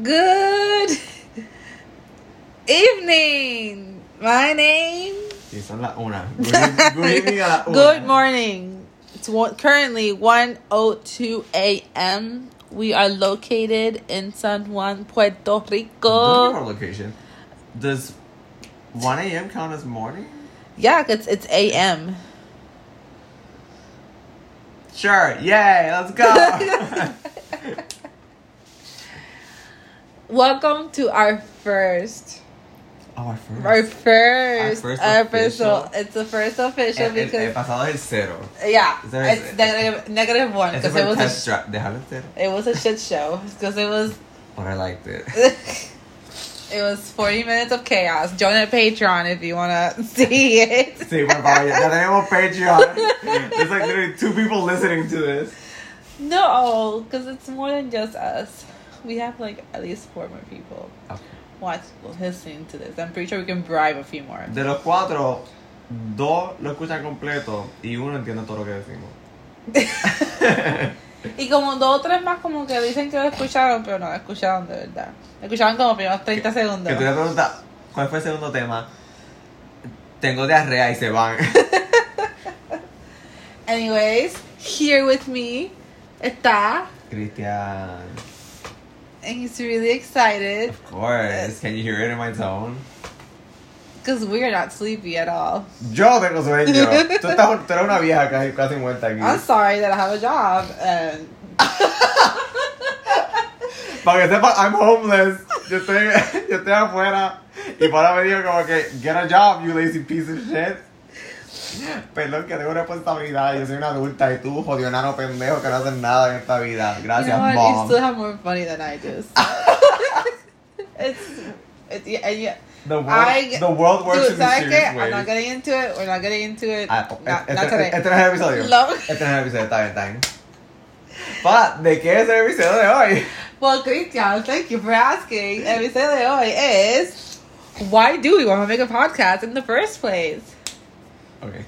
Good evening. My name. Son una. Good, good evening a la una. Good morning. It's one, currently 1:02 a.m. We are located in San Juan, Puerto Rico. our location. Does 1 a.m. count as morning? Yeah, it's it's a.m. Sure. Yay. Let's go. Welcome to our first, oh, our first. our first, first official. official. It's the first official El, el- el because pasado es cero. yeah, There is- it's negative negative one because it was a test drive. Déjalo en. It was a shit show because it was But I liked it. it was 40 minutes of chaos. Join at Patreon if you want to see it. Por favor. Ya ya tenemos Patreon. There's like literally two people listening to this. No, because it's more than just us. We have like at least four more people Okay. watch listening to this. I'm pretty sure we can bribe a few more. De los cuatro, dos lo escuchan completo y uno entiende todo lo que decimos. Y como dos o tres más como que dicen que lo escucharon, pero no lo escucharon de verdad. Escucharon como primeros 30 segundos. Que tú le preguntas, ¿cuál fue el segundo tema? Tengo diarrea y se van. Anyways, here with me está, Cristian. And he's really excited Of course. Can you hear it in my tone? because we are not sleepy at all. Yo tengo sueño. Tú, estás, tú eres una vieja casi, casi muerta aquí. I'm sorry that I have a job um, and Para que sepa, I'm homeless. Yo estoy, yo estoy afuera. Y para me dijo como que, get a job, you lazy piece of shit. Perdón, que tengo responsabilidad. Yo soy una adulta y tú, jodionano pendejo, que no haces nada en esta vida. you Gracias, know what? You mom. still have more funny than I do. it's, it's yeah, yeah. The world, I- the world works Dude, in ¿sabes qué? mysterious I'm not getting into it. We're not getting into it. Ah, not, este, not today. este no es el episodio. No. Este no es el episodio, está bien, está bien. Pa, ¿de qué es el episodio de hoy? Well, Christian, thank you for asking. El episodio de hoy is why do we want to make a podcast in the first place? Okay.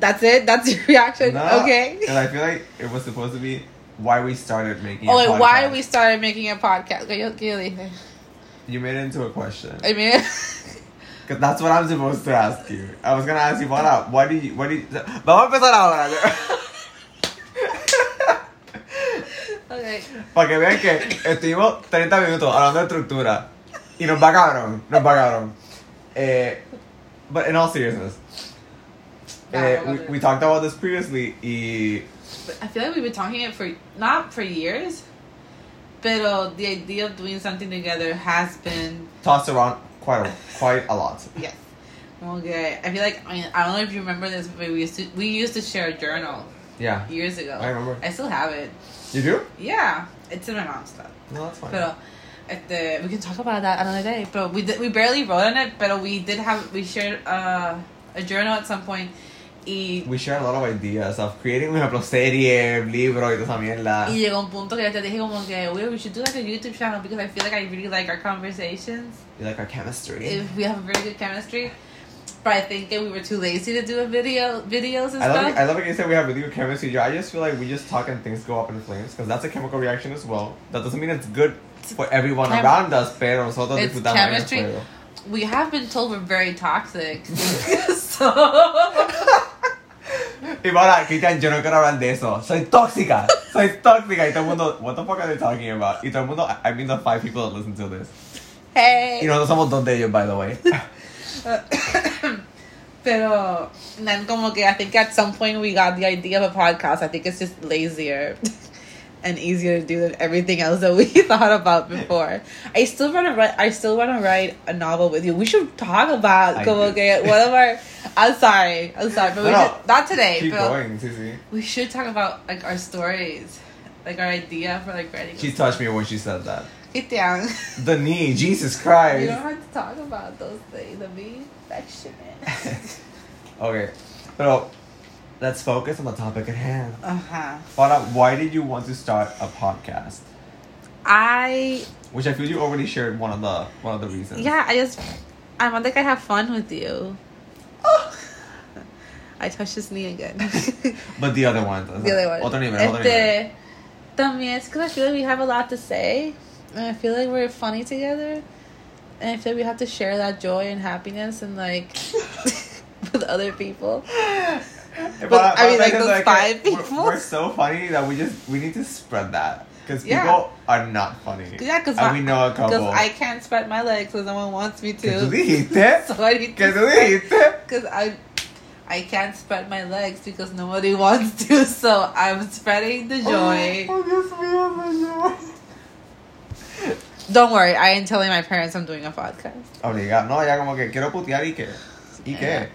That's it. That's your reaction. No, Okay. And I feel like it was supposed to be why we started making Oh, wait, why we started making a podcast? ¿Qué yo- qué yo dije? You made it into a question. I mean, Because that's what I'm supposed to ask you. I was gonna ask you, what up? Why do you, what do you... Vamos a empezar ahora. okay. Para que vean que estuvimos 30 minutos hablando de estructura. Y nos va cabrón, nos va cabrón. Eh, but in all seriousness, eh, we, we talked about this previously y I feel like we've been talking it for not for years, but the idea of doing something together has been tossed around quite a, quite a lot. yes. Okay, I feel like I mean I don't know if you remember this, but we used to we used to share a journal Yeah. years ago. I remember. I still have it. You do? Yeah, it's in my mom's stuff. No, that's fine. Pero, este, we can talk about that another day. But we did, we barely wrote on it, but we did have we shared uh, a journal at some point. Y, We share a lot of ideas of creating, por ejemplo, serie, libro y toda esa mierda. y llegó un punto que yo te dije como que we, we should do like a YouTube channel because I feel like I really like our conversations. You like our chemistry. If we have a very good chemistry. But I think that we were too lazy to do a video videos and I love, stuff. I love it you said we have good chemistry. I just feel like we just talk and things go up in flames because that's a chemical reaction as well. That doesn't mean it's good for everyone Chem- around us, pero nosotros It's chemistry. we have been told we're very toxic. so Ahora, Cristian, yo no quiero hablar de eso. Soy tóxica. Soy tóxica. Y todo el mundo, what the fuck are they talking about? Y todo el mundo, I mean the five people that listen to this. hey. Y nosotros somos dos de ellos, by the way. Pero then como que I think at some point we got the idea of a podcast. I think it's just lazier and easier to do than everything else that we thought about before. I still want to write. I still want to write a novel with you. We should talk about I como do. que one of our. I'm sorry. I'm sorry, but we No, no. should not today. Keep but going, sí. we should talk about like our stories, like our idea for like writing. She touched me when she said that. Cristian, The knee, Jesus Christ. you don't have to talk about those things. The be affectionate. okay, pero let's focus on the topic at hand. Uh huh. Paula, why did you want to start a podcast? I Which I feel you already shared one of the one of the reasons. yeah. I just I want think I have fun with you. I touched his knee again. But the other one. the other one. Otro nivel, otro nivel. También es because I feel like we have a lot to say. And I feel like we're funny together. And I feel like we have to share that joy and happiness and like with other people. But, I mean, like, those uh, five we're- people. We're, so funny that we just we need to spread that because Yeah. people are not funny. Yeah, because we know a couple. Because I can't spread my legs because no one wants me ¿Qué tú to. dijiste? So I need ¿Qué tú dijiste? because I I can't spread my legs because nobody wants to. So I'm spreading the joy. Oh. Don't worry, I ain't telling my parents I'm doing a podcast. Obliga, no, ya como que quiero putear y qué. ¿Y qué?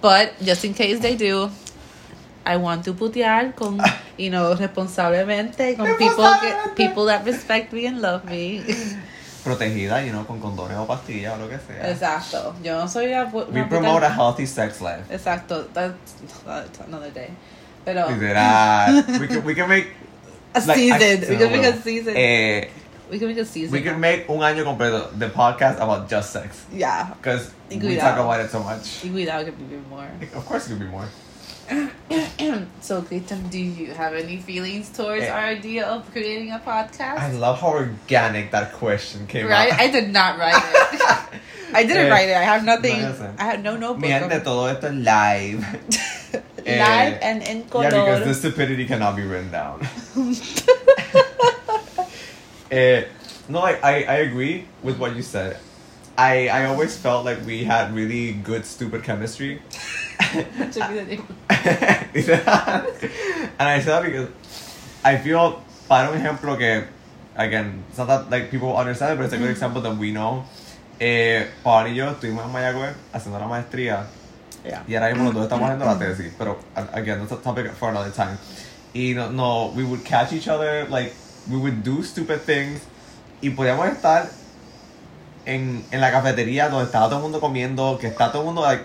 But just in case they do, I want to putear con, you know, responsablemente con people que, people that respect me and love me. Protegida, you know, con condones o pastillas o lo que sea. Exacto. Yo no soy una, We una promote a healthy sex life. Exacto. That's, that's another day. Pero Literal. we can we can make a like, season. I- we can make a season. Eh, we can make a season. we can make un año completo the podcast about just sex yeah. because Y we cuidado. talk about it so much. Y cuidado que vive more. Of course, it could be more. so, Cristian, do you have any feelings towards Eh. our idea of creating a podcast? I love how organic that question came right? out. I did not write it. I didn't Eh, write it. I have nothing. no. I have no notebook. Mi gente, todo esto es live. Live eh, and in Yeah, because the stupidity cannot be written down. Eh, no, I, I, I agree with what you said. I, I always felt like we had really good stupid chemistry. And I say that because I feel, para un ejemplo que, again, it's not that like people understand it, but it's a good example that we know. Eh, Paul y yo estuvimos en Mayagüez haciendo la maestría Yeah. y ahora mismo los dos estamos haciendo la tesis, pero again, that's a topic for another time. Y no, no, we would catch each other, like, we would do stupid things y podíamos estar en, en la cafetería donde estaba todo el mundo comiendo, que está todo el mundo, like,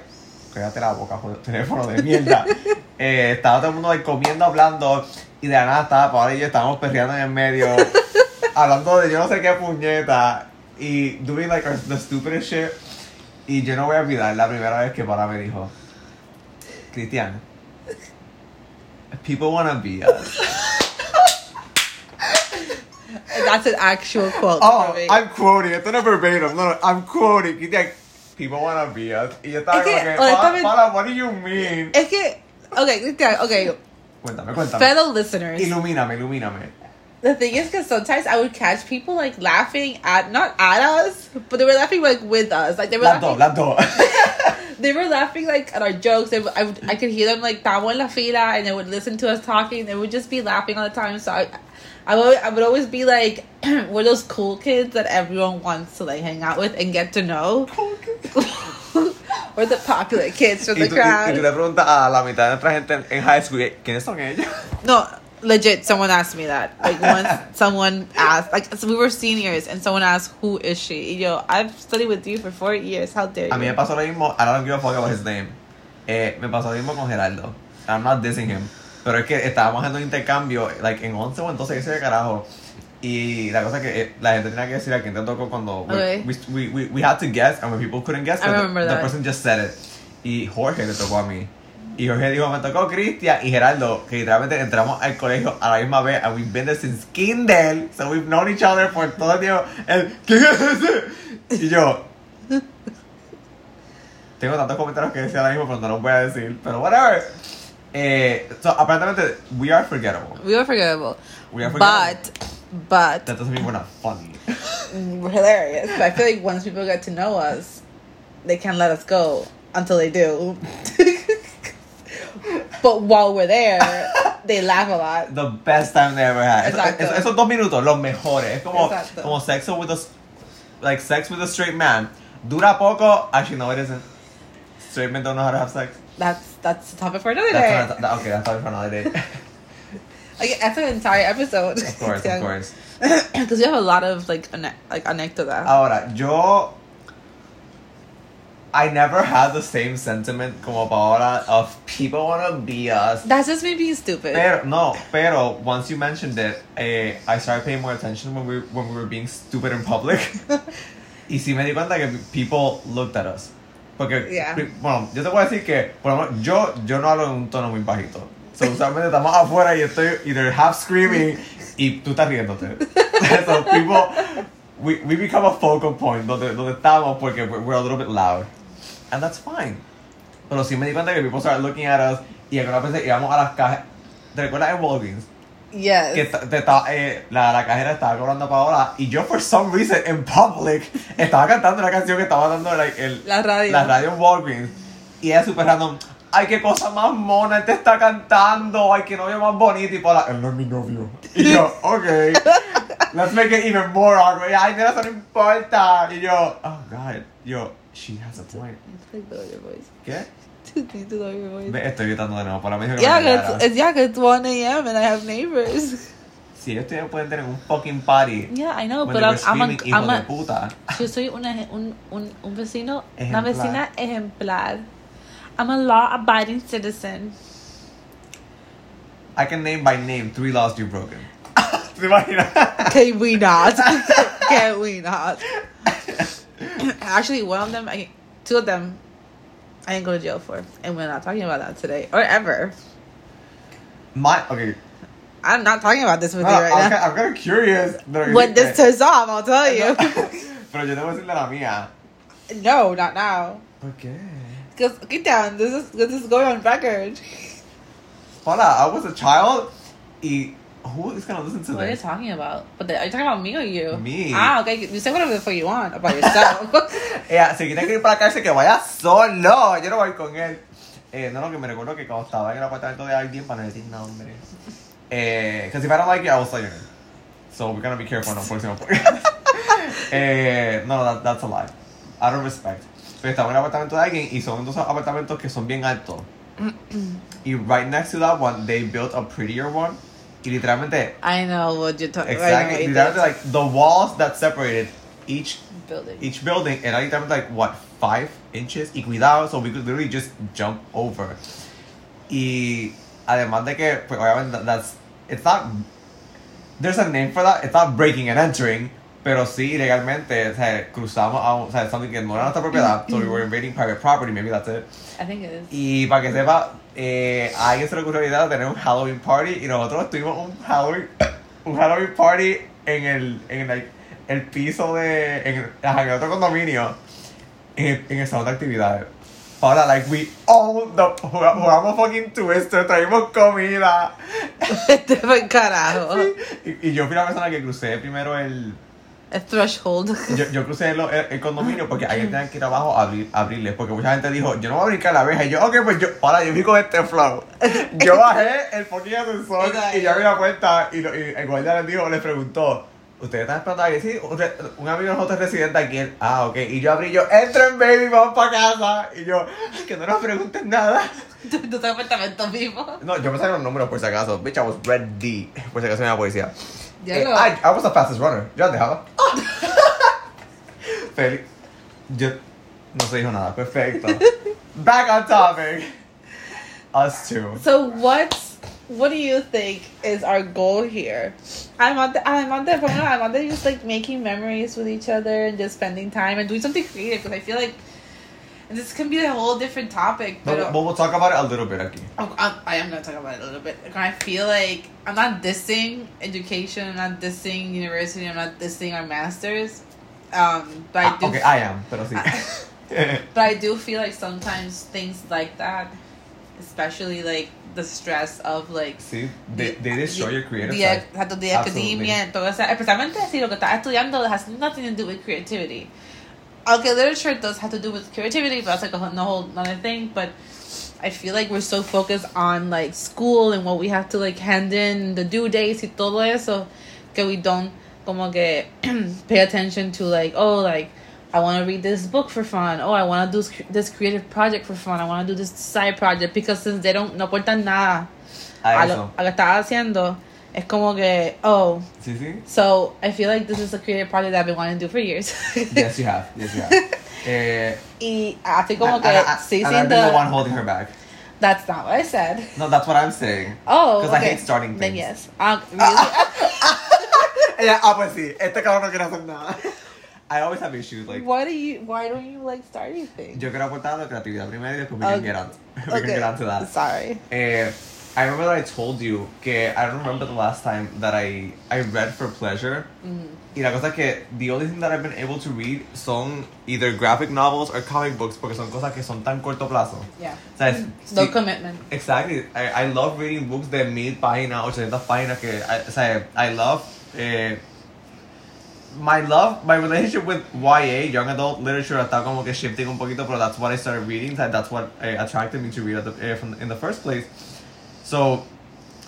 cállate la boca, joder, teléfono de mierda. Eh, estaba todo el mundo like, comiendo, hablando y de la nada estaba Paola y yo estábamos perreando en el medio, hablando de yo no sé qué puñeta y doing like the stupidest shit. Y yo no voy a olvidar la primera vez que Paola me dijo, Cristian, people wanna be us. That's an actual quote. Oh. I'm quoting, esto no es verbatim, no, no, I'm quoting, Cristian, people wanna be us. Y yo estaba Es como que, que, honestamente- "Pa- Paola, what do you mean? Es que, okay, Cristian, okay, Cuéntame, cuéntame. fellow listeners. Ilumíname, ilumíname. The thing is, because sometimes I would catch people like laughing at not at us, but they were laughing like with us. Like they were dos, laughing. las dos. They were laughing like at our jokes. They, I, would, I could hear them like estamos en la fila, and they would listen to us talking. They would just be laughing all the time. So I, I would, I would always be like, we're those cool kids that everyone wants to like hang out with and get to know. we're the popular kids from y, the tú, y, y tú crowd. le preguntas a la mitad de nuestra gente en, en high school, ¿quiénes son ellos? No, legit. Someone asked me that. Like once, someone asked. Like so we were seniors, and someone asked, "Who is she?" Y Yo, I've studied with you for four years. How dare you? A mí me pasó lo mismo, I don't give a fuck about his name. Eh, me pasó lo mismo con Geraldo. I'm not dissing him. Pero es que estábamos haciendo un intercambio, like en 11 o en 12, ese de carajo. Y la cosa es que eh, la gente tenía que decir a quién te tocó cuando. Okay. We, we, we, we had to guess, and when people couldn't guess, the, the person just said it. Y Jorge le tocó a mí. Y Jorge dijo, me tocó Cristian y Geraldo, que literalmente entramos al colegio a la misma vez, and we've been there since kinder, so we've known each other por todo el tiempo. El, ¿Quién es ese? Y yo, tengo tantos comentarios que decir ahora mismo, pero no los voy a decir. Pero whatever. Eh, so, apparently we are forgettable. we were forgettable, We are forgettable. but but That doesn't mean we're not funny. we're hilarious. But I feel like once people get to know us, they can't let us go until they do. but while we're there, they laugh a lot. The best time they ever had. Exacto. eso- esos dos minutos, los mejores. Es como, Exacto. como sexo with a, like sex with a straight man. Dura poco. Actually, no, it isn't. Straight men don't know how to have sex. That's that's a topic for another That's day. not, that, okay, that's topic for another day. Like, that's an entire episode. of course, of course. Because we have a lot of like ane- like anécdotas. Ahora, yo. I never had the same sentiment como Paola of people wanna be us. That's just me being stupid. Pero, no, pero once you mentioned it, eh, I started paying more attention when we, when we were being stupid in public. y sí me di cuenta que people looked at us. Porque, Yeah. bueno, yo te voy a decir que, por lo menos, yo, yo no hablo en un tono muy bajito. So, usualmente estamos afuera y estoy either half screaming y tú estás riéndote. so people, we, we become a focal point donde, donde estamos porque we're, we're a little bit loud. And that's fine. Pero sí me di cuenta que people started looking at us y alguna vez íbamos a las cajas. ¿Te recuerdas en Walgreens? Yes. Que te estaba- eh, la, la cajera estaba cobrando Paola y yo, for some reason, in public, estaba cantando una canción que estaba dando like, el, La radio. la radio en Walgreens. Y ella super random. Ay, qué cosa más mona, él te está cantando. Ay, qué novio más bonito. Y Paola, él no es mi novio. Y yo, ok. Let's make it even more awkward. Ay, mira, eso no importa. Y yo, oh, God. Yo, she has a point. ¿Qué? Need to lower your voice. Ve, estoy gritando de nuevo. Por la misma Yeah, it's, yeah, it's 1 a.m. and I have neighbors. Si ellos te pueden tener un fucking party. Yeah, I know, but I'm, I'm, a, I'm a, puta. yo soy una, un, un, un vecino, una Ejemplar. vecina ejemplar. I'm a law-abiding citizen. I can name by name three laws you've broken. ¿Te imaginas? Can we not? Can we not? Actually, one of them, I, two of them, I didn't go to jail for, and we're not talking about that today or ever. My, okay. I'm not talking about this with No, you I'm, right kind, I'm kind of curious. de lo que now. When this turns off, I'll tell you. Pero yo te voy a decir la mía. no, not now. ¿Por qué? Because get down. This is this is going on record. Hola, I was a child y who is gonna listen to What are you this? talking about? But the, are you talking about me or you? Me. Ah, okay. You say whatever the fuck you want about yourself. Ella, si quiere ir para la cárcel, que vaya solo. Yo no voy con él. Eh, no, no, que me recuerdo que cuando estaba en el apartamento de alguien, para no decir nombre. Eh, because if I don't like you, I will say your name. So we're gonna be careful podcast. eh, no, that, that's a lie. Out of respect. Pero estaba en el apartamento de alguien y son dos apartamentos que son bien altos. y right next to that one, they built a prettier one. Y literalmente, I know what you're talking about. exactly, literalmente like the walls that separated each building. each building era literalmente like what five inches? Y cuidado so we could literally just jump over. Y además de que pues obviamente that- that's it's not there's a name for that. It's not breaking and entering pero sí legalmente o sea, cruzamos a un- o sea something que no era nuestra propiedad so we were invading private property maybe that's it I think it is. y para que sepa eh, a alguien se le ocurrió la idea de tener un Halloween party y nosotros tuvimos un Halloween un Halloween party en el en like, el piso de en, el- ajá, en el otro condominio en el, en el salón de actividades Ahora, like, we all the, jugamos, jugamos fucking Twister, traímos comida. Te fue carajo. Y, y yo fui la persona que crucé primero el. Threshold. Yo, yo crucé el, el, condominio porque alguien tenía que ir abajo a abrir, abrirles. Porque mucha gente dijo, yo no voy a brincar la verja. Y yo, ok, pues yo, ahora yo vi con este flow. Yo bajé el fucking ascensor y ya abrí la puerta. Y, lo- y el guardia les dijo, les preguntó, ¿ustedes están esperando a alguien? Sí, un, amigo de nosotros es residente aquí. Él, ah, ok. Y yo abrí, yo, entren, baby, vamos para casa. Y yo, que no nos pregunten nada. Tu tu apartamento mismo. No, yo me saqué los números por si acaso. Bitch, I was ready. Por si acaso me la policía. Ya Eh, lo- I, I was the fastest runner. Yo dejaba. Feliz. Yo no se dijo nada. Perfecto. Back on topic. Us two. So what's what do you think is our goal here? I'm on the I'm on the I'm on the just like making memories with each other and just spending time and doing something creative because I feel like and this can be a whole different topic. But, But, but we'll talk about it a little bit aquí. Oh, I am gonna talk about it a little bit. I feel like I'm not dissing education. I'm not dissing university. I'm not dissing our masters. Um, but I Ah, do. okay, I am, pero sí. But I do feel like sometimes things like that, especially like the stress of like sí, they, they destroy your creative the, side. exacto, the academia, todo eso, especialmente si lo que estás estudiando has nothing to do with creativity. Okay, literature does have to do with creativity, but that's like a whole, no whole another thing. But I feel like we're so focused on like school and what we have to like hand in the due dates y todo eso que we don't como que pay attention to like oh like I want to read this book for fun. Oh, I want to do this- creative project for fun. I want to do this side project because since they don't no aportan nada A a lo, a lo que estás haciendo, es como que oh. Sí, sí. So I feel like this is a creative project that I've been wanting to do for years. Yes, you have. Yes, you have. Eh, y así como and- que and I- sí and I've been the one holding her back. That's not what I said. No, that's what I'm saying. Oh, 'Cause I okay. hate starting things. Then yes. Um, really? Ah, pues sí, este cabrón no quiere hacer nada. I always have issues, like, why do you? Why don't you like starting things? yo quiero aportar la creatividad primero y después we can Okay. get on, we can get on to that. Sorry. Eh, I remember that I told you que I don't remember the last time that I I read for pleasure. Y la cosa que the only thing that I've been able to read son either graphic novels or comic books porque son cosas que son tan corto plazo. Yeah. ¿Sabes? No Sí, commitment. Exactly. I, I love reading books de mil páginas, 800 páginas que, I, o sea, I love, eh, my love, my relationship with YA, young adult literature, está como que shifting un poquito, pero that's what I started reading, that- that's what eh, attracted me to read at the, eh, from, in the first place. So,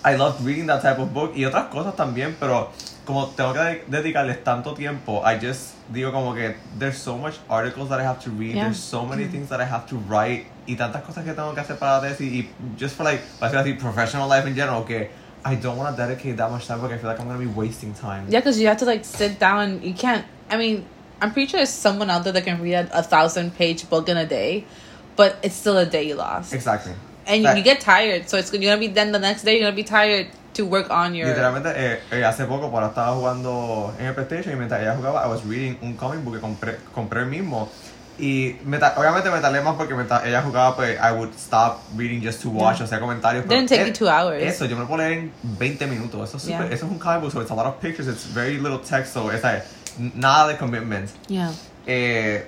I loved reading that type of book y otras cosas también, pero como tengo que de- dedicarles tanto tiempo, I just digo como que there's so much articles that I have to read, Yeah. there's so many mm-hmm. things that I have to write y tantas cosas que tengo que hacer para la tesis y just for like, para decir professional life in general, que I don't want to dedicate that much time because I feel like I'm going to be wasting time. Yeah, because you have to like sit down. You can't. I mean, I'm pretty sure there's someone out there that can read a, a thousand page book in a day, but it's still a day you lost. Exactly. And you, you get tired, so it's you're gonna be then the next day you're gonna be tired to work on your. Literalmente, eh, eh, hace poco, cuando estaba jugando en el PlayStation y mientras ella jugaba, I was reading un comic book que compré, compré el mismo. Y me obviamente me tardé más porque mientras ella jugaba, pues I would stop reading just to watch, Yeah. o sea, comentarios. pero Didn't take eh, you two hours. Eso, yo me lo puedo leer en 20 minutos. Eso es, super, Yeah. eso es un comic book, so it's a lot of pictures, it's very little text, so it's like, nada de commitment. Yeah. Eh,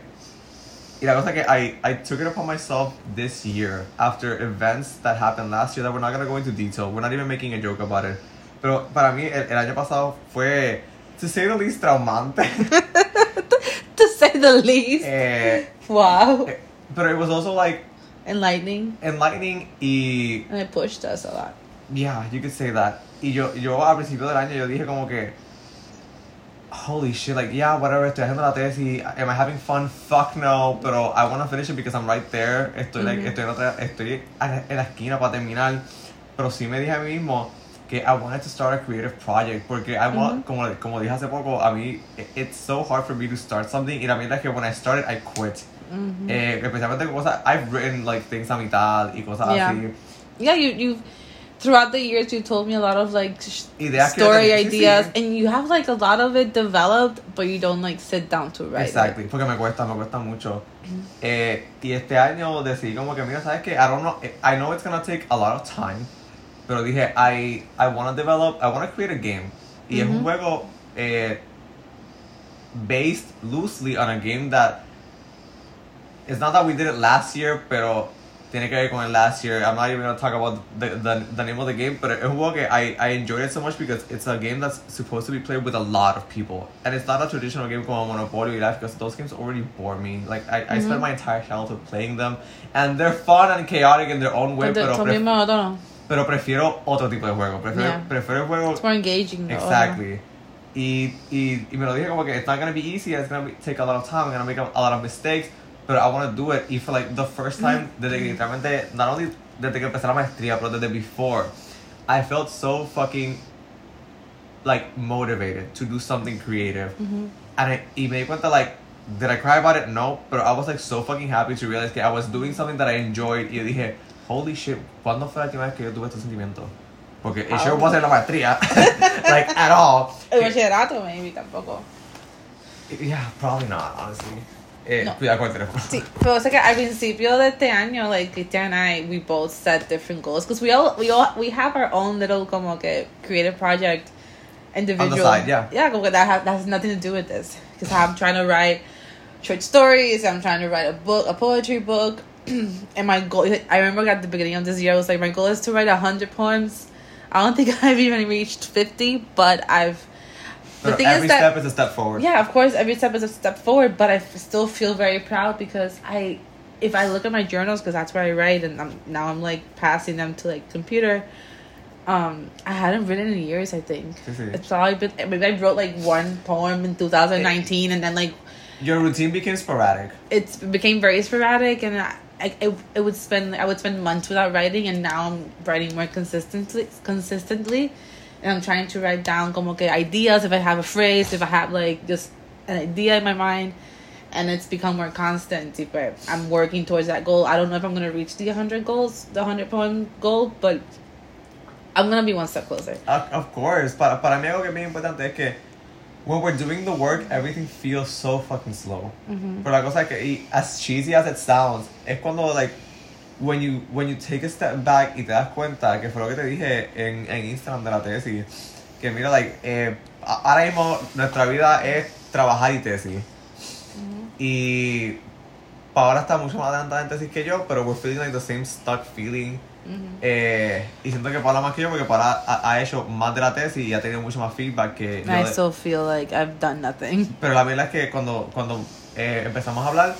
y la cosa que I, I took it upon myself this year after events that happened last year that we're not going to go into detail. We're not even making a joke about it. Pero para mí el, el año pasado fue, to say the least, traumante. To say the least. eh, wow. eh, but it was also like Enlightening. enlightening y And it pushed us a lot. Yeah, you could say that. Y yo, yo al principio del año yo dije como que Holy shit, like, yeah, whatever, estoy haciendo la tesis, am I having fun? Fuck no, pero I want to finish it because I'm right there, estoy, like, estoy, en, otra, estoy en la esquina para terminar, pero sí me dije a mí mismo que I wanted to start a creative project, porque I want, Ujú. como, como dije hace poco, a mí, it- it's so hard for me to start something, y la mierda es que when I started, I quit. Mhm. Eh, especialmente cosas, I've written, like, things a mitad y cosas Yeah. así. Yeah, you you throughout the years you told me a lot of like sh- story tenía- sí, sí. ideas and you have like a lot of it developed but you don't like sit down to write. it. Exactly, porque me cuesta, me cuesta mucho. Eh, y este año decidí como que, mira, ¿sabes qué? I don't know, I know it's gonna take a lot of time, pero dije, I, I wanna develop, I wanna create a game. Y es un juego eh, based loosely on a game that, it's not that we did it last year, pero tiene que ver con last year. I'm not even gonna talk about the, the, the name of the game, but juego que I, I enjoyed it so much because it's a game that's supposed to be played with a lot of people. And it's not a traditional game como Monopoly y Life because those games already bore me. Like, I, I spent Mhm. my entire childhood playing them, and they're fun and chaotic in their own way, But the- pero, tell pref- me more, I don't know. pero prefiero otro tipo de juego. Prefiero, Yeah. prefiero el juego It's more engaging though. Exactly. Y, y, y me lo dije como que it's not gonna be easy, it's gonna be, take a lot of time, I'm gonna make a, a lot of mistakes, but I wanna do it. Y for like the first time, desde que literalmente, not only desde que empecé la maestría, pero desde before, I felt so fucking like motivated to do something creative. Mhm. And I, y me di cuenta like, did I cry about it? No, but I was like so fucking happy to realize that I was doing something that I enjoyed. Y dije, holy shit, ¿cuándo fue la última vez que yo tuve este sentimiento? Porque it sure Ah. wasn't la maestría, like at all. El bachillerato maybe tampoco. Yeah, probably not, honestly. Eh, No. Cuidado con el teléfono. Sí, pero sé que al principio de este año, like Cristian and I, we both set different goals because we all we all we have our own little como que creative project individual. side, yeah. Yeah, como que that, have, that has nothing to do with this because I'm trying to write short stories. I'm trying to write a book, a poetry book, and my goal. I remember at the beginning of this year, I was like, my goal is to write hundred poems. I don't think I've even reached fifty, but I've. The thing every is that step is a step forward. yeah, of course, every step is a step forward, but I f- still feel very proud because I, if I look at my journals, because that's where I write, and I'm, now I'm like passing them to like computer. Um, I hadn't written in years. I think it's probably been maybe I wrote like one poem in 2019, and then like Your routine became sporadic. it's it became very sporadic, and I, I it, it would spend I would spend months without writing, and now I'm writing more consistently consistently, and I'm trying to write down como que ideas if I have a phrase, if I have like just an idea in my mind, and it's become more constant. But I'm working towards that goal. I don't know if I'm gonna reach the 100 goals, the 100 poem goal, but I'm gonna be one step closer. Of, of course. Para, para mí algo que es bien importante es que when we're doing the work, everything feels so fucking slow. Mhm. Pero la cosa es que, as cheesy as it sounds, es cuando, like, when you, when you take a step back y te das cuenta, que fue lo que te dije en, en Instagram de la tesis, que mira, like, eh, ahora mismo nuestra vida es trabajar y tesis. Y Paola está mucho más adelantada en tesis que yo, pero we're feeling like the same stuck feeling. Mhm. Eh, y siento que Paola más que yo, porque Paola ha, ha hecho más de la tesis y ha tenido mucho más feedback que yo. I de- still feel like I've done nothing. Pero la verdad es que cuando, cuando eh, empezamos a hablar,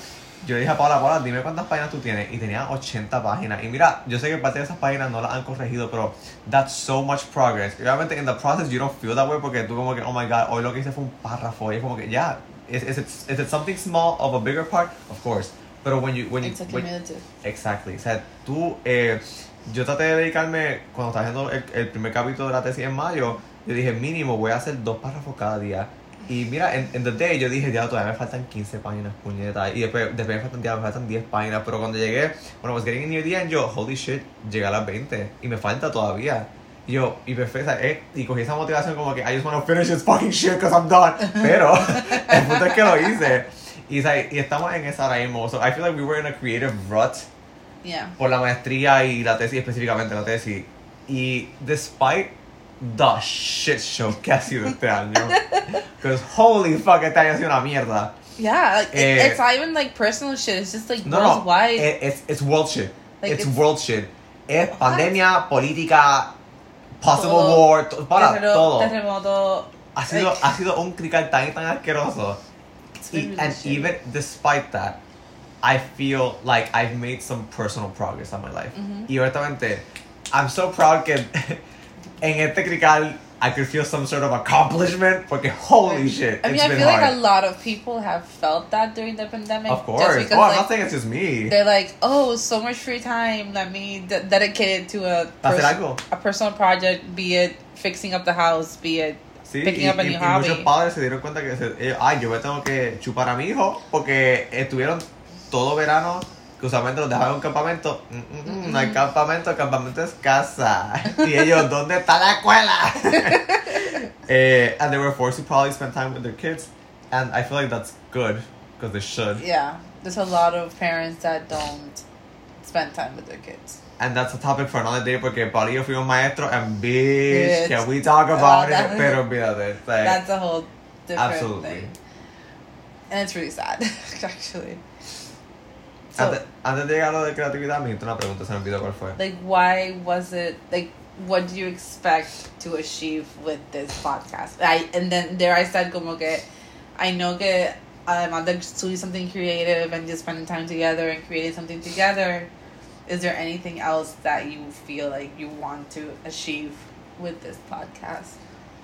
yo le dije a Paola, Paola, dime cuántas páginas tú tienes. Y tenía 80 páginas. Y mira, yo sé que parte de esas páginas no las han corregido, pero that's so much progress. Y obviamente, in the process, you don't feel that way porque tú como que, oh my god, hoy lo que hice fue un párrafo. Y es como que, ya, is, is, it, is it something small of a bigger part? Of course. Pero when you, when you, It's a when-. Exactly. O sea, tú, eh, yo traté de dedicarme, cuando estaba haciendo el, el primer capítulo de la tesis en mayo, yo dije, mínimo, voy a hacer dos párrafos cada día. Y mira, en, en The Day yo dije, ya, todavía me faltan 15 páginas, puñeta. Y después, después me faltan, ya, me faltan 10 páginas. Pero cuando llegué, bueno, was getting near the end, yo, holy shit, llegué a las 20. Y me falta todavía. Y yo, y perfecta, eh, y cogí esa motivación como que I just want to finish this fucking shit because I'm done. Pero, el punto es que lo hice. Y, y estamos en esa ahora mismo. So I feel like we were in a creative rut Yeah. por la maestría y la tesis, específicamente la tesis. Y despite the shit show que ha sido este año, because holy fuck, este año ha sido una mierda. Yeah, like, it- Eh, it's not even like personal shit. It's just like No, no, worldwide. it- it's, it's world shit. Like, it's, it's- world shit. Es What? pandemia, política, possible Todo. war, to- para Terreno- todo. Terremoto. Ha sido, like, ha sido un crical tan tan asqueroso. it's Y, been really and shitty. even despite that, I feel like I've made some personal progress in my life. Mhm. Y honestamente, I'm so proud que en este crical I could feel some sort of accomplishment porque holy shit, I mean, I feel hard. like a lot of people have felt that during the pandemic. of course. Just Oh, because, I'm like, not saying it's just me. they're like, oh, so much free time. Let me de- dedicate it to a, pers- a personal project, be it fixing up the house, be it Sí, picking y, up a y- new y hobby. muchos padres se dieron cuenta que, se, eh, ay, yo me tengo que chupar a mi hijo porque estuvieron todo verano, que usualmente los dejaban en un campamento. Mm, mm, mm, No hay campamento, el campamento es casa. Y ellos, ¿dónde está la escuela? eh, and they were forced to probably spend time with their kids. And I feel like that's good, because they should. Yeah, there's a lot of parents that don't spend time with their kids. And that's a topic for another day porque Pablo y yo fuimos maestros and bitch, can we talk about it? Pero olvídate. like, That's a whole different absolutely. thing. And it's really sad, actually. So, Antes, antes de llegar a lo de creatividad, me una pregunta, se me olvidó cuál fue. like, why was it, like, what do you expect to achieve with this podcast? I, and then there I said, como que, I know que, además de doing something creative and just spending time together and creating something together, is there anything else that you feel like you want to achieve with this podcast?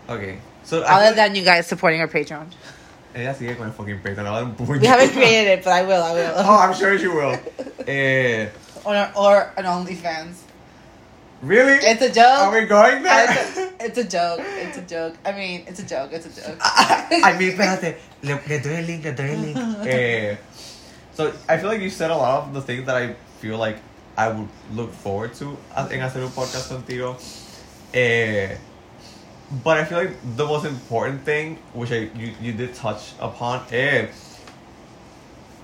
Ok. So, Other than you guys supporting our Patreon. Ella sigue con el fucking Patreon, le va a dar un puño. We haven't created it, but I will, I will. oh, I'm sure you will. Eh, or, or an OnlyFans. really? It's a joke. Are we going there? It's a, it's a joke. It's a joke. I mean, it's a joke. It's a joke. I mean, espérate. Le, le doy el link, le doy el link. Eh, so, I feel like you said a lot of the things that I feel like I would look forward to as- en hacer un podcast contigo. Eh, but I feel like the most important thing, which I, you, you did touch upon, is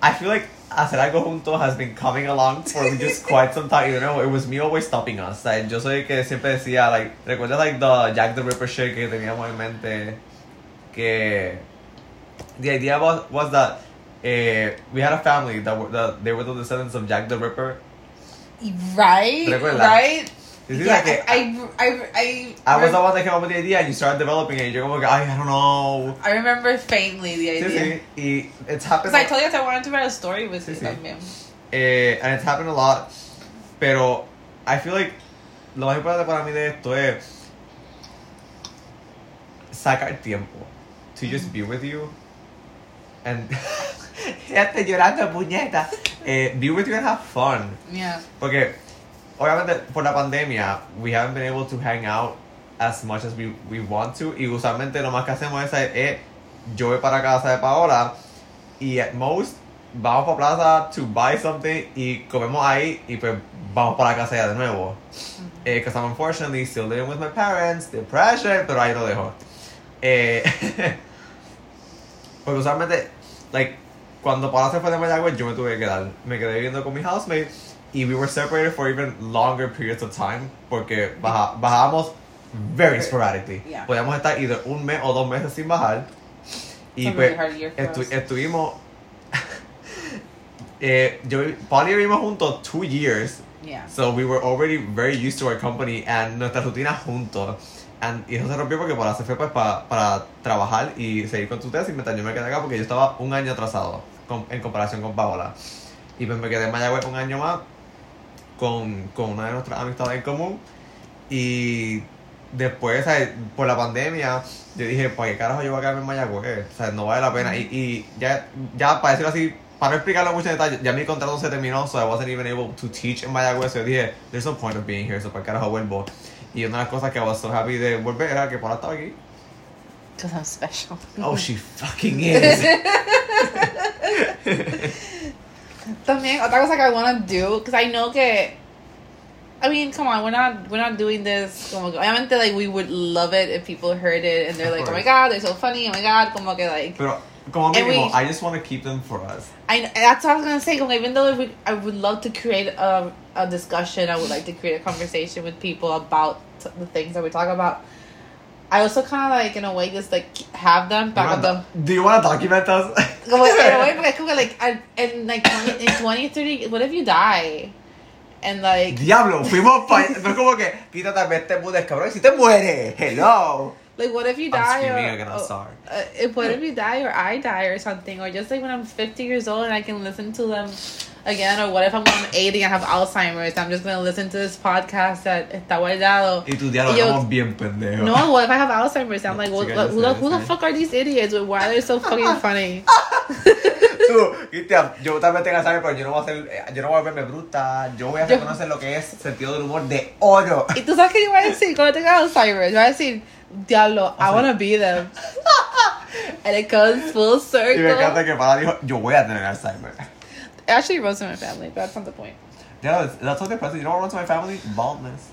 I feel like hacer algo juntos has been coming along for just quite some time. You know, it was me always stopping us. Like, yo soy que siempre decía, like, recuerdas like the Jack the Ripper shit que teníamos en mente? Que the idea was, was that eh, we had a family that were that they were the descendants of Jack the Ripper. right? Right? Yeah, like, I, I, I, I was the one that came up with the idea and you started developing it. You're que, ay, I don't know. I remember faintly the idea. sí. Y it's happened. Because I told you that I wanted to write a story with Sí, you. Eh, and it's happened a lot. Pero I feel like lo más importante para mí de esto es sacar tiempo to just be with you and ya estoy llorando puñeta eh, be with you and have fun Yeah. porque obviamente por la pandemia we haven't been able to hang out as much as we, we want to. Y usualmente lo más que hacemos es eh, yo voy para casa de Paola y at most vamos para plaza to buy something y comemos ahí y pues vamos para casa ya de nuevo. Eh, cause I'm unfortunately still living with my parents depression pero ahí lo dejo. Eh, porque usualmente like cuando Paola se fue de Mayagüez yo me tuve que quedar me quedé viviendo con mi housemate y we were separated for even longer periods of time porque baja, bajábamos very sporadically. Yeah. Podíamos estar either un mes o dos meses sin bajar. Y pues estu- estuvimos. eh, yo, Paul y yo vivimos juntos two years. Yeah. So we were already very used to our company and nuestra rutina juntos. And, y eso se rompió porque Paola se fue pues, pa- para trabajar y seguir con su tesis mientras yo me quedé acá porque yo estaba un año atrasado con- en comparación con Paola. Y pues me quedé en Mayagüez un año más con, con una de nuestras amistades en común. Y después, ¿sabes? por la pandemia, yo dije, ¿para qué carajo yo voy a quedarme en Mayagüez? O sea, no vale la pena. Y, y ya, ya, para decirlo así, para no explicarlo mucho en detalle, ya mi contrato se terminó, so I wasn't even able to teach en Mayagüez. So yo dije, there's no point of being here, so para qué carajo vuelvo. Y una de las cosas que I was so happy de volver era que Paula estaba aquí. Because I'm special. Oh, she fucking is. También, otra cosa que I want to do, because I know que, I mean, come on, we're not, we're not doing this, como que, obviamente, like, we would love it if people heard it, and they're like, oh my god, they're so funny, oh my god, como que, like, Pero, como mínimo, we- I just want to keep them for us. I, that's what I was gonna say, como even though if we, I would love to create a, a discussion, I would like to create a conversation with people about t- the things that we talk about, I also kind of, like, in a way, just, like, have them back on the... Do you want to document us? Como en a way, porque como like, I- in like 20, in 20, 30, what if you die? And like, Diablo, fuimos para. No es como que quítate este Budes, cabrón. Y si te mueres, hello. like what if you die? I'm die? screaming or, again, I'm or- sorry. uh, if what if you die or I die or something, or just like when I'm 50 years old and I can listen to them again, or what if I'm when I'm 80 and I have Alzheimer's? I'm just gonna listen to this podcast that está guardado. Y Y yo- estamos bien pendejos. No, what if I have Alzheimer's? I'm like, what, yo who, the, who the fuck are these idiots? Why are they so fucking funny? Tú, Cristian, yo también tengo Alzheimer, pero yo no voy a hacer, eh, yo no voy a verme bruta. Yo voy a Yo- reconocer lo que es sentido del humor de oro. y tú sabes que yo voy a decir cuando tenga Alzheimer's, voy a decir, diablo, I wanna be them. and it comes full Y circle. me encanta que para dijo, yo voy a tener It actually runs in my family, that's not the point. Yeah, that's, what depressing. You know what runs in my family? Baldness.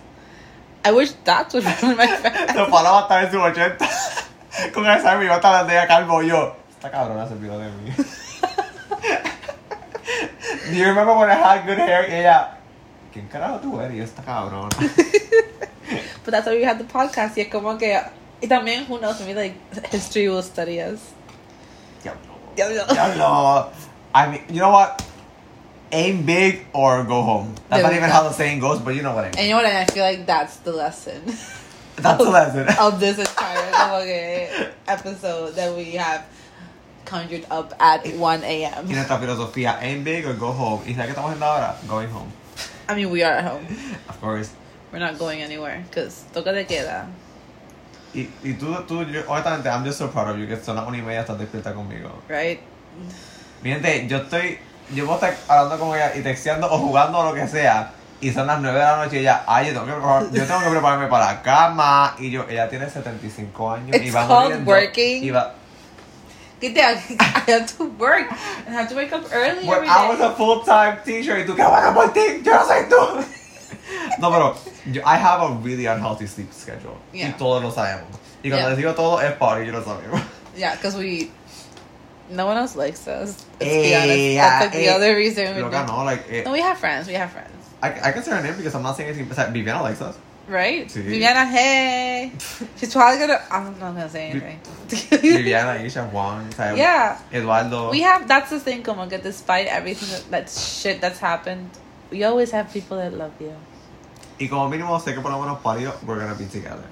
I wish that's what ran in my family. So, Paula va a estar en sus 80 con Alzheimer y va a estar de ella calvo yo. Esta cabrona se olvidó de mí. Do you remember when I had good hair? Y ella, ¿quién carajo tú eres? Yo, esta cabrona. But that's why we had the podcast. Y es como que, y también, who knows, maybe like history will study us. Diablo. Diablo. Diablo. I mean, you know what? Aim big or go home. That's There not even how the saying goes, but you know what I mean. And you know what? I feel like that's the lesson That's the lesson. of this entire episode that we have conjured up at 1 Y a.m. nuestra filosofía, aim big or go home. ¿Y qué estamos haciendo ahora? Going home. I mean, we are at home. Of course. We're not going anywhere because toca de queda. Y, y tú, tú, yo, honestamente, I'm just so proud of you, que son las una y media estás despierta conmigo. Right? Mi gente, yo estoy, yo puedo estar hablando con ella y texteando o jugando o lo que sea, y son las 9 de la noche y ella, ay, yo tengo que, yo tengo que prepararme para la cama, y yo, ella tiene 75 años y It's va called muriendo, working. Y va, Good day. I have to work and I have to wake up early Well, every I was day. a full-time teacher y tú, qué bueno por ti, yo no soy tú. No, pero yo, I have a really unhealthy sleep schedule. Yeah. Y todos lo sabemos. Y cuando Yeah. les digo todo es para y yo lo sabemos. Yeah, because we. No one else likes us. Let's be Eh, honest. That's like the eh, other reason we Loca, don't. no, like, eh, No, we have friends. We have friends. I, I can say her name because I'm not saying anything. Sea, Viviana likes us. Right? Sí. Viviana, hey. She's probably gonna. I'm not gonna say anything. Viviana, Isha, Juan, sea, yeah. Eduardo. We have. That's the thing, como que despite everything that, that shit that's happened, we always have people that love you. Y como mínimo sé que por lo menos para yo, we're gonna be together.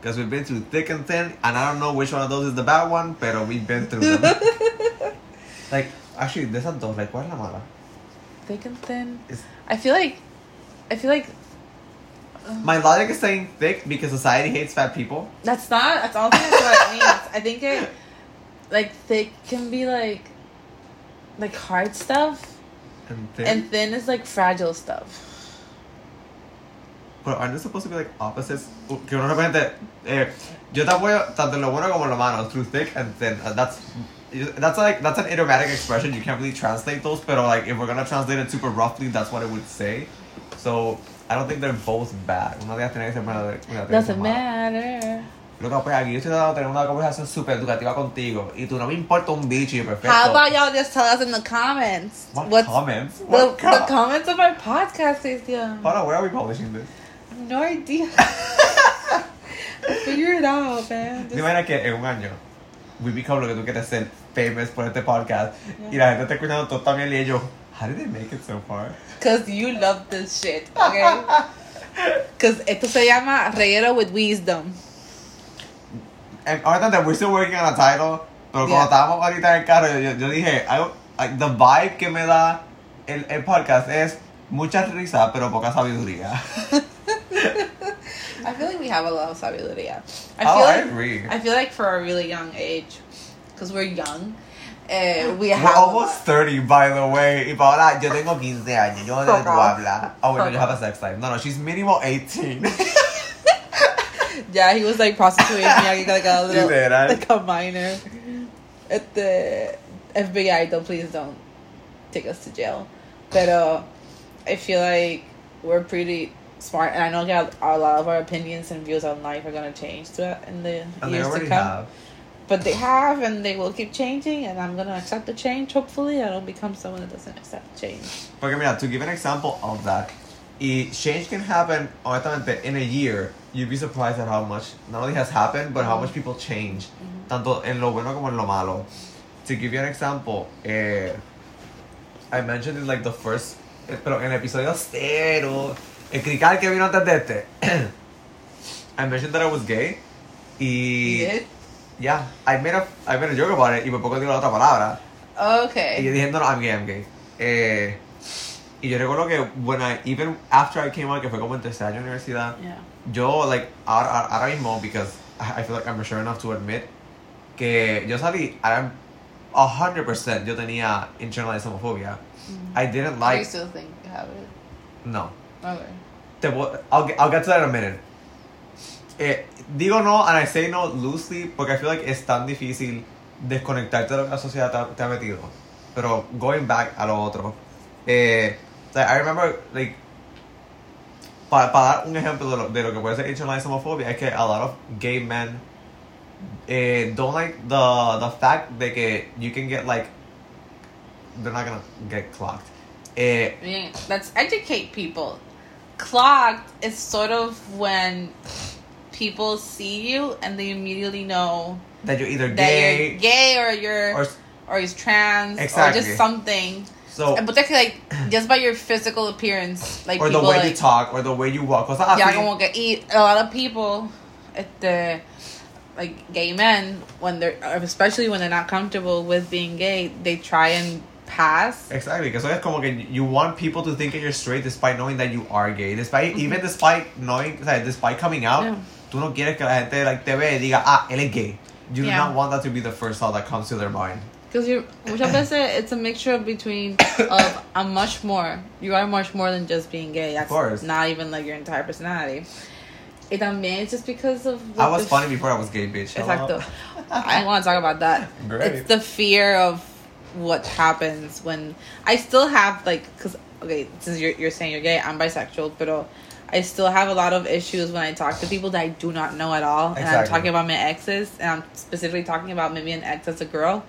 Because we've been through thick and thin, and I don't know which one of those is the bad one, pero we've been through them. like, actually, there's esas dos, like, ¿cuál es la mala? Thick and thin. Is- I feel like. I feel like um, My logic is saying thick because society hates fat people. That's not. That's all. That's what it means. I think it, like thick can be like, like hard stuff, And thin. and thin is like fragile stuff. But aren't they supposed to be like opposites? Que uno repente, eh, yo te apoyo tanto lo bueno como lo malo, through thick and thin. Uh, that's that's like that's an idiomatic expression. You can't really translate those, but like if we're gonna translate it super roughly, that's what it would say. So I don't think they're both bad. Una de ellas tiene que ser buena, una de ellas tiene que ser Doesn't matter. Loca, pues aquí yo estoy tratando de tener una conversación súper educativa contigo. Y tú no me importa un bicho y perfecto. How about y'all just tell us in the comments? What what's comments? the, What the com- comments of our podcast yeah. Hold on, where are we publishing this? No idea. Figure it out, man. ¿Te imaginas que en un año we become lo que tú quieres ser, famous por este podcast, y la gente está escuchando todo también y ellos, how did they make it so far? Because you love this shit, okay? Because esto se llama Reguero with Wisdom. And ahorita we're still working on a title, pero Yeah. cuando estábamos ahorita en el carro, yo, yo dije, algo, like, the vibe que me da el, el podcast es mucha risa, pero poca sabiduría. I feel like we have a lot of sabiduría. I oh, feel I like agree. I feel like for a really young age, because we're young, uh, we We're have almost 30, by the way. Y Paola, yo tengo 15 años. Yo no sé de tú off. Oh, wait, no, you have a sex life. No, no, she's minimal 18. Yeah, he was like prostituting me like, like a little, like a minor. At the FBI, don't please don't take us to jail. But uh, I feel like we're pretty smart, and I know that a lot of our opinions and views on life are gonna change to in the and they years to come. have. But they have, and they will keep changing, and I'm gonna accept the change. Hopefully, I don't become someone that doesn't accept change. Porque mira, to give an example of that, y change can happen, honestamente, in a year. You'd be surprised at how much not only has happened, but how much people change. Tanto en lo bueno como en lo malo. To give you an example, eh, I mentioned in like the first, eh, pero en el episodio cero, el crical que vino antes de este, I mentioned that I was gay. Y You yeah, I made a I made a joke about it y por poco digo la otra palabra. Y yo Okay. dije, no, no, I'm gay, I'm gay. Eh, y yo recuerdo que, when I, even after I came out, que fue como en tercer año de universidad, Yeah. yo, like, ahora, ahora- ahora mismo, because I feel like I'm mature enough to admit, que yo salí, I'm 100% yo tenía internalized homophobia. I didn't like, still think you have it. no. Okay. Te voy- I'll, get, I'll get to that in a minute. Eh, digo no, and I say no loosely, porque I feel like es tan difícil desconectarte de lo que la sociedad te, ha- te ha metido. Pero going back a lo otro, eh, like, I remember, like, para dar un ejemplo de lo, de lo que puede ser internalized homophobia, es que a lot of gay men eh, don't like the, the fact de que you can get, like, they're not gonna get clocked. Eh, mean, let's educate people. Clocked is sort of when people see you and they immediately know that you're either gay, you're gay or you're or or, you're trans or just something. so But that's like just by your physical appearance, like or the way like you talk or the way you walk. Yeah, como que y a lot of people at the like gay men when they're especially when they're not comfortable with being gay, they try and pass. Exactly, que eso es como que you want people to think that you're straight despite knowing that you are gay. Despite, even despite knowing, o sea, despite coming out, Yeah. tú no quieres que la gente like, te ve y diga, ah, él es gay. You do Yeah. not want that to be the first thought that comes to their mind. Because you muchas veces it's a mixture between of I'm much more. You are much more than just being gay. That's course. not even like your entire personality. Y también it's just because of I was funny before I was gay, bitch. Exacto. I want to talk about that. Great. It's the fear of what happens when I still have like because okay since you're you're saying you're gay I'm bisexual but I still have a lot of issues when I talk to people that I do not know at all. And I'm talking about my exes and I'm specifically talking about maybe an ex as a girl.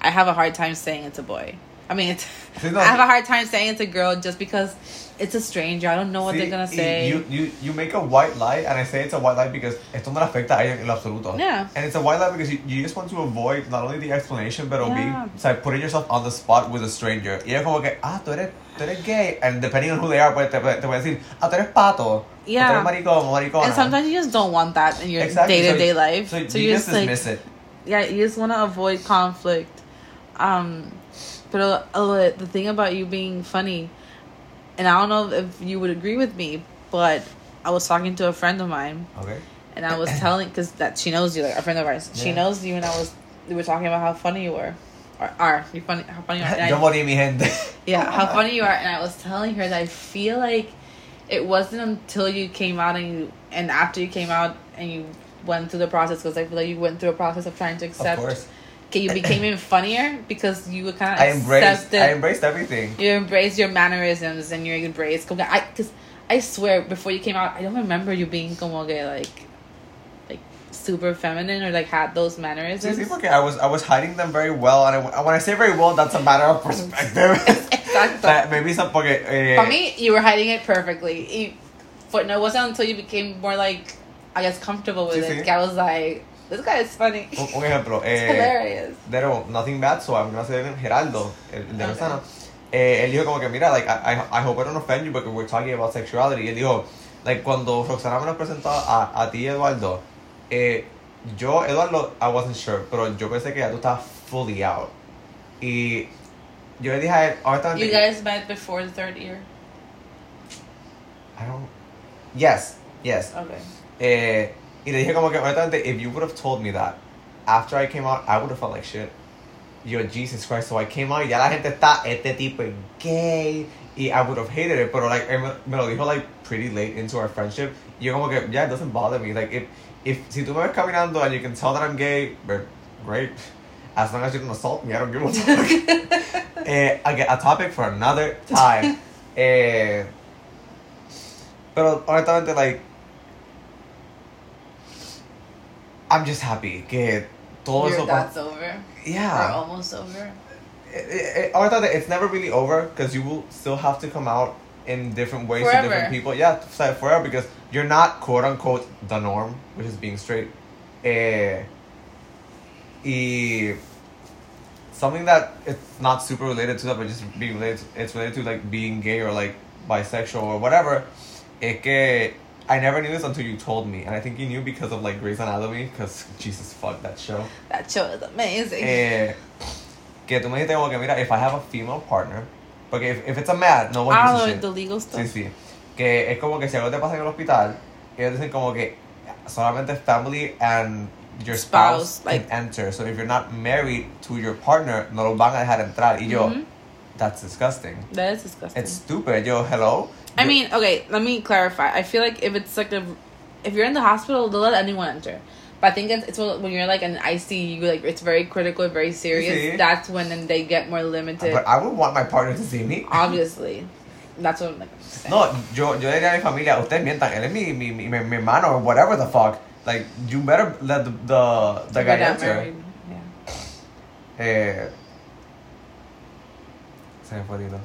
I have a hard time saying it's a boy I mean it's Sí, no, I have a hard time saying it's a girl just because it's a stranger I don't know what See, they're gonna say You, you, you make a white lie, and I say it's a white lie because esto no le afecta a ella en absoluto. Yeah. And it's a white lie because you, you just want to avoid not only the explanation, but Yeah. being, o sea, putting yourself on the spot with a stranger. Y es como que, ah, tú eres, tú eres gay. And depending on who they are, pues, te, te puede decir, ah, tú eres pato. Yeah. Tú eres maricón maricona. and sometimes you just don't want that in your Exactly, day to day so- life So, so you you're just just like dismiss it. yeah, you just want to avoid conflict. Um, but uh, uh, the thing about you being funny, and I don't know if you would agree with me, but I was talking to a friend of mine, Okay. and I was telling because that she knows you, like a friend of ours, she knows you, and I was we were talking about how funny you were, or are you funny? How funny you are? Yo morí mi gente. yeah, how funny you are. And I was telling her that I feel like it wasn't until you came out and you and after you came out and you went through the process because I feel like you went through a process of trying to of accept. Okay, you became even funnier because you were kind of I embraced, accepted. I embraced everything. you embraced your mannerisms and you embraced. como I because I swear before you came out, I don't remember you being como que like like super feminine or like had those mannerisms. porque I was, I was hiding them very well. And I, when I say very well, that's a matter of perspective. Exacto. Maybe some, porque... Eh, For me, you were hiding it perfectly. You, but no, it wasn't until you became more like, I guess, comfortable with Sí, it. sí. I was like, this guy is funny. un, un ejemplo. It's Eh, hilarious. Pero nothing bad, so I'm gonna say it Geraldo, el, el de Okay. Rosana. Eh, él dijo como que, mira, like, I, I, I hope I don't offend you, but we're talking about sexuality. Y él dijo, like, cuando Roxana me lo presentó a, a ti, Eduardo, eh, yo, Eduardo, I wasn't sure, pero yo pensé que ya tú estabas fully out. Y yo le dije a él, honestamente, You guys met before the third year? I don't, yes, yes. Okay. Eh, y le dije como que, honestamente, if you would have told me that after I came out, I would have felt like shit. Yo, Jesus Christ, so I came out y ya la gente está, este tipo es gay. Y I would have hated it, pero like, me, me lo dijo like pretty late into our friendship. Y yo como que, yeah, it doesn't bother me. Like, if, if, si tú me ves caminando and you can tell that I'm gay, but great. As long as you don't assault me, I don't give a fuck. eh, again, a topic for another time. eh, pero honestamente, like, I'm just happy que todo Your eso. that's over. Or yeah. almost over. It, it, I thought that it's never really over because you will still have to come out in different ways to different people. Yeah, forever because you're not quote unquote the norm, which is being straight. Eh, y something that it's not super related to that, but just being related. To, it's related to like being gay or like bisexual or whatever. Es que I never knew this until you told me, and I think you knew because of like Grey's Anatomy. Because Jesus, fuck that show. That show is amazing. Eh, que tú me dijiste como que mira, if I have a female partner, porque if, if it's a man, no one I gives don't a know shit. the legal stuff. Sí, sí. Que es como que si algo te pasa en el hospital, ellos dicen como que solamente family and your spouse, Spouse, like- can enter. So if you're not married to your partner, no lo van a dejar entrar. Y yo, Mhm. that's disgusting. That is disgusting. It's stupid. Yo, hello? I mean, okay, let me clarify. I feel like if it's like a, if you're in the hospital, they'll let anyone enter. But I think it's, it's when you're like in ICU, like it's very critical, very serious. Sí. That's when then they get more limited. But I would want my partner to see me. Obviously, that's what I'm like. saying. No, yo, yo le diría a mi familia, ustedes mientan, él es mi, mi, mi, mi, hermano or whatever the fuck. Like, you better let the, the, the guy married, Yeah. Eh, se me fue Dilo.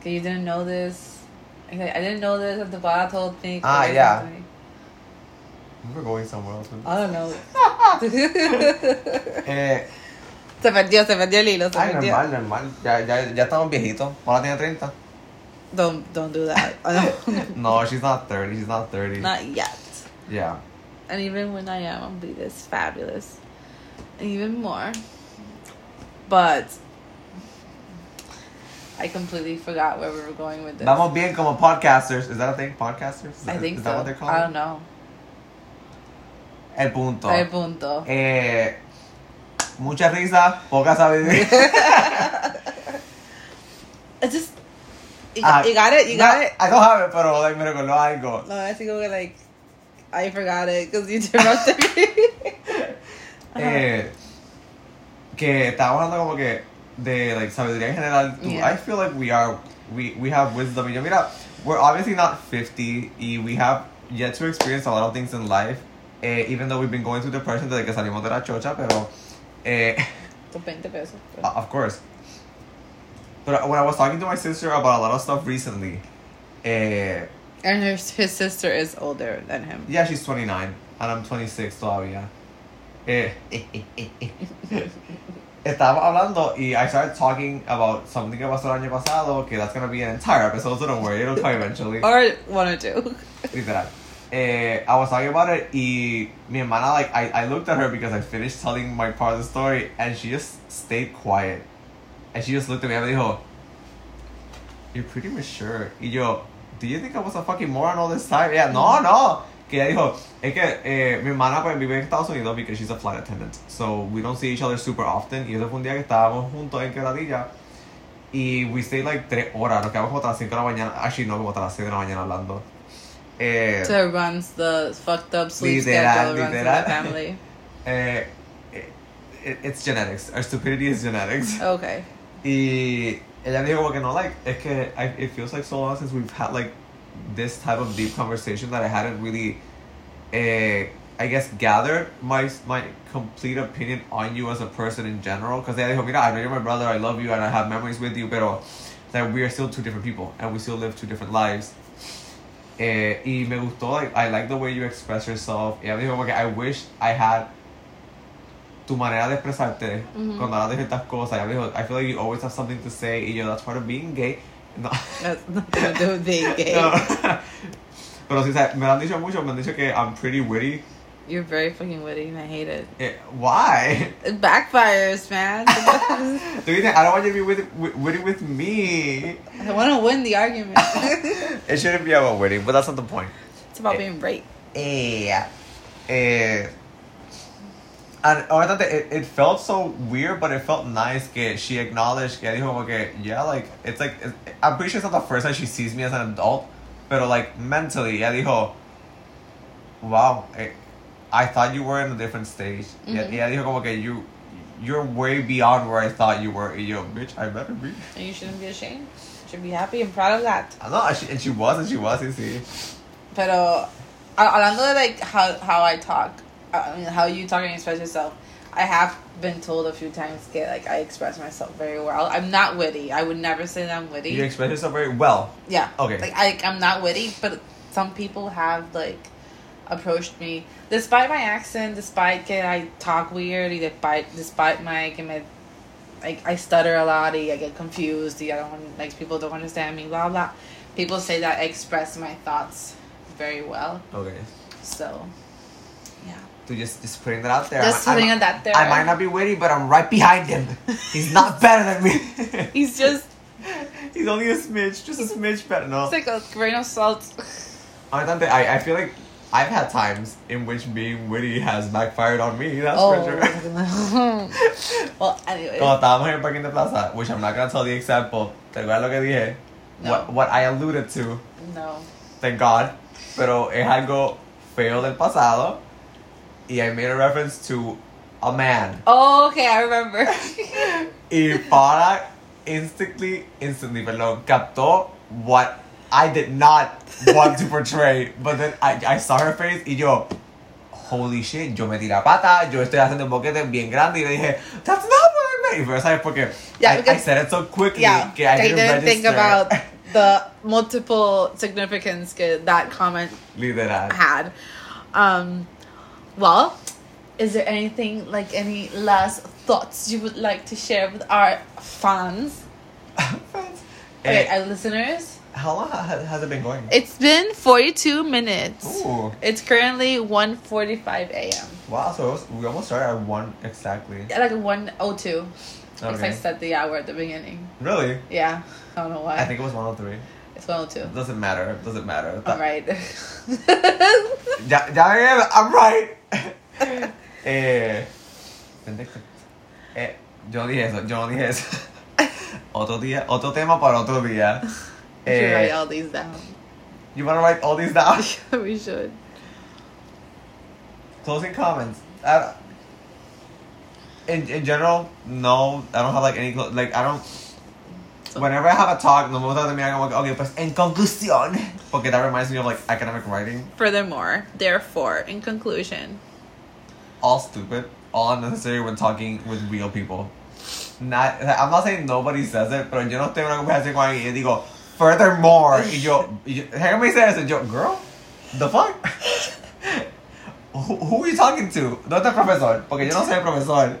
Okay, you didn't know this. Okay, I didn't know this. at The Bala told me. Ah, yeah. told me. We're going somewhere else. with I don't know. Eh, se perdió, se perdió el hilo, se ay, perdió. normal, normal. Ya, ya, ya estamos viejitos. Ahora tiene 30. Don't don't do that. No, she's not 30. She's not 30. Not yet. Yeah. And even when I am, I'll be this fabulous. And even more. But I completely forgot where we were going with this. Vamos bien como podcasters. Is that a thing? Podcasters? Is I that, think is so. that what they're called? I don't know. El punto. El punto. Eh, mucha risa, poca sabiduría. It's just you, Ah, you got it. You got no, it. I don't have it, pero like, me recordó algo. No, I think we like I forgot it because you interrupted me. Eh, que estábamos hablando como que de like sabiduría en general. Tú- Yeah. I feel like we are we we have wisdom. Y yo mira, we're obviously not 50 y we have yet to experience a lot of things in life. Eh, even though we've been going through depression desde que salimos de la chocha, pero eh, 20 pesos. Uh, of course. But when I was talking to my sister about a lot of stuff recently, uh, And his, his sister is older than him. yeah, she's 29 and I'm 26 todavía. Eh, Estábamos hablando y I started talking about something que pasó el año pasado, que that's gonna be an entire episode, so don't worry, it'll come eventually. Or one or two. Literal. Eh, I was talking about it y mi hermana, like, I, I looked at her because I finished telling my part of the story and she just stayed quiet. And she just looked at me and me dijo, You're pretty mature. Y yo, Do you think I was a fucking moron all this time? Yeah, no, no. Que ella dijo, es que eh, mi hermana pues, vive en Estados Unidos because she's a flight attendant. So we don't see each other super often. Y ese fue un día que estábamos juntos en Quebradilla. Y we stayed like tres horas. Nos quedamos como hasta las 5 de la mañana. Actually, no, como hasta las 6 de la mañana hablando. Eh, So it runs the fucked up sleep Literal, schedule literal. the family. eh, it, it's genetics. Our stupidity is genetics. Okay. Y ella dijo como que no, like, es que I, it feels like so long since we've had like this type of deep conversation that I hadn't really, eh, I guess, gathered my my complete opinion on you as a person in general. Because ella dijo, mira, I know you're my brother, I love you, and I have memories with you, pero that we are still two different people, and we still live two different lives. Eh, y me gustó, like, I like the way you express yourself. Y ella dijo, que I wish I had tu manera de expresarte Ujú. cuando hablas de ciertas cosas. Ella dijo, I feel like you always have something to say, y yo, that's part of being gay. No. That's nothing to do with being gay. No. Pero sí, me lo han dicho mucho, me han dicho que I'm pretty witty. You're very fucking witty, and I hate it. Eh, why? It backfires, man. Do you think I don't want you to be witty, wi- witty with me? I want to win the argument. It shouldn't be about witty, but that's not the point. it's about Eh. being right. Eh, eh, and honestly, it, it felt so weird, but it felt nice que she acknowledged que dijo que, yeah, like, it's like, it's, I'm pretty sure it's not the first time she sees me as an adult, but like, mentally, ella dijo, wow, eh, I thought you were in a different stage. Y Mhm. ella dijo como que you, you're way beyond where I thought you were. Yo, bitch, I better be. And you shouldn't be ashamed. You should be happy and proud of that. I know, and she, and she was, and she was, y sí. Pero ha- hablando de like how how I talk, I mean how you talk and express yourself. I have been told a few times that like I express myself very well. I'm not witty. I would never say that I'm witty. You express yourself very well. yeah. Okay. Like I I'm not witty, but some people have like approached me despite my accent, despite que I talk weird, despite despite my que me like I stutter a lot, I get confused, I don't like people don't understand me, blah blah. People say that I express my thoughts very well. Okay. So. To just just putting that out there. Just I, putting I, it out there. I might not be witty, but I'm right behind him. He's not better than me. He's just He's only a smidge, just a smidge better. No. it's like a grain of salt. Honestamente, I, I feel like I've had times in which being witty has backfired on me. That's oh. for sure. well, anyway. Cuando estábamos en el parking de plaza, which I'm not gonna tell the example. ¿Te acuerdas lo que dije? No. What, what I alluded to, No. thank God. Pero es algo feo del pasado. Y I made a reference to a man. Oh, okay, I remember. Y Paola instantly, instantly, perdón, captó what I did not want to portray. But then I, I saw her face y yo, holy shit, yo metí la pata, yo estoy haciendo un boquete bien grande y le dije, that's not what I meant. Y pero sabes porque Yeah, I, I said it so quickly yeah, que I didn't, didn't think about the multiple significance that comment Literal. had. Um, well, is there anything like any last thoughts you would like to share with our fans, Friends. okay, Eh, our listeners? how long has, has it been going? It's been forty-two minutes. Ooh. It's currently 1.45 a.m. Wow, so was, we almost started at one exactly. Yeah, Like 1.02. Because I Okay. said the hour at the beginning. Really? Yeah, I don't know why. I think it was 103. It's 102. Doesn't matter. Doesn't matter. I'm right. Ya, ya, I'm right. eh, eh, yo dije eso, yo no dije eso. otro día, otro tema para otro día. we should write Eh, all these down. you wanna write all these down? we should. Closing comments. I, in in general, no, I don't have like any clo- like I don't. Whenever I have a talk, no me gusta terminar como que, okay, pues en conclusión, porque that reminds me of like academic writing. Furthermore, therefore, in conclusion, all stupid, all unnecessary when talking with real people. Not, I'm not saying nobody says it, pero yo no tengo una conversación con alguien y digo, furthermore, y yo, y yo déjame decir eso, y yo, girl, the fuck? who, who are you talking to? ¿Dónde está el profesor? Porque yo no soy profesor.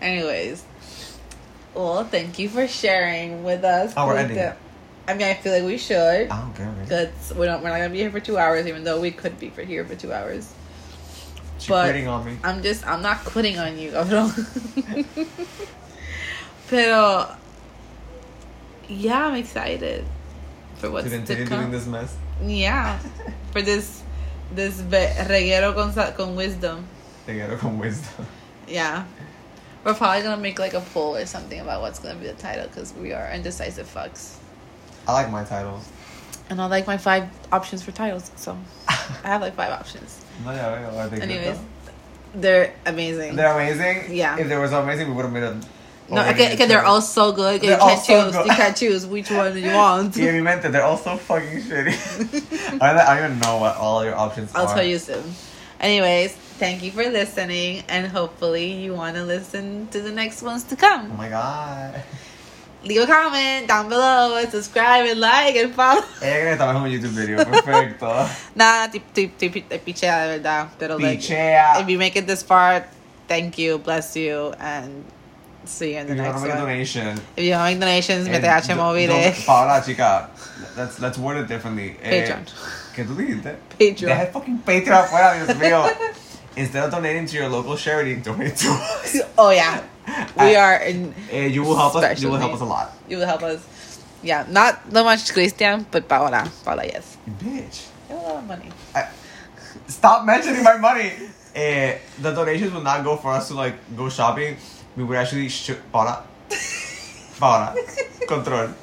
anyways, well, thank you for sharing with us. Oh, we're ending the- I mean, I feel like we should. Oh, I don't care. Because we're not, we're not gonna be here for two hours, even though we could be for here for two hours. She's but- quitting on me. I'm just, I'm not quitting on you. Pero, yeah, I'm excited for what's to come. doing this mess. Yeah, for this, this reguero con, con wisdom. Te quiero con wisdom. Yeah. We're probably gonna make like a poll or something about what's gonna be the title because we are indecisive fucks. I like my titles. And I like my five options for titles, so I have like five options. No, ya veo, are they Anyways, though? they're amazing. They're amazing. Yeah. If they were so amazing, we would have made a. no, already okay, okay, they're all so good. You They're can't so choose. good. You can't choose which one you want. Yeah, en meant that they're all so fucking shitty. I, don't, I don't even know what all your options are. I'll tell you soon. Anyways, thank you for listening, and hopefully you want to listen to the next ones to come. Oh my god. Leave a comment down below, and subscribe and like and follow. Ella que en un YouTube video. Perfecto. Nah, te, te, te, te pichea de verdad. Pero like, if you make it this far, thank you, bless you, and see you in the If you next a one. donation. If you to make donations, eh, mete H do- móvil. don't- Paola, chica. Let's, let's word it differently. Eh, Patreon. ¿Qué tú dijiste? Patreon. Deja el fucking Patreon afuera, Dios mío. Instead of donating to your local charity, donate to us. Oh yeah, we are in. Eh, you will help us. You will help us a lot. You will help us. Yeah, not so much Cristian, but Paola. Paola, yes. Bitch. You have a lot of money. I, stop mentioning my money. Eh, the donations will not go for us to like go shopping. We would actually sh- Paola. Paola. Control.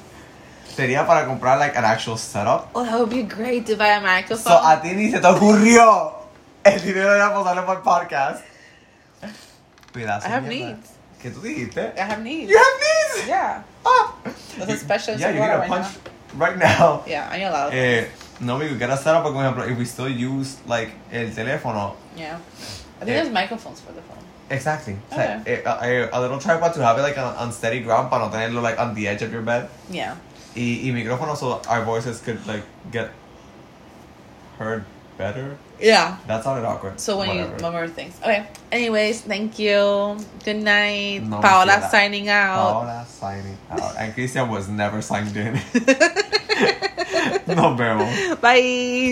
Sería para comprar like an actual setup. Oh, that would be great to buy a microphone. So a ti ni se te ocurrió el dinero era posarlo para el podcast. Pedazo I have mierda. needs. ¿Qué tú dijiste? I have needs. You have needs. Yeah. Ah. That's a special Yeah, you need a right punch right now. Yeah, I know a lot of Eh, no, we could get a setup, por ejemplo, if we still use like el teléfono. Yeah. I think eh. there's microphones for the phone. Exactly. Okay. eh, a, a- a little tripod to have it like on, on steady ground para no tenerlo like on the edge of your bed. Yeah. Y, y micrófono so our voices could like get heard better. Yeah. That sounded awkward. So when Whatever. you more things. Okay. Anyways, thank you. Good night. No Paola signing out. Paola signing out. And Cristian was never signed in. no, vemos. Bye.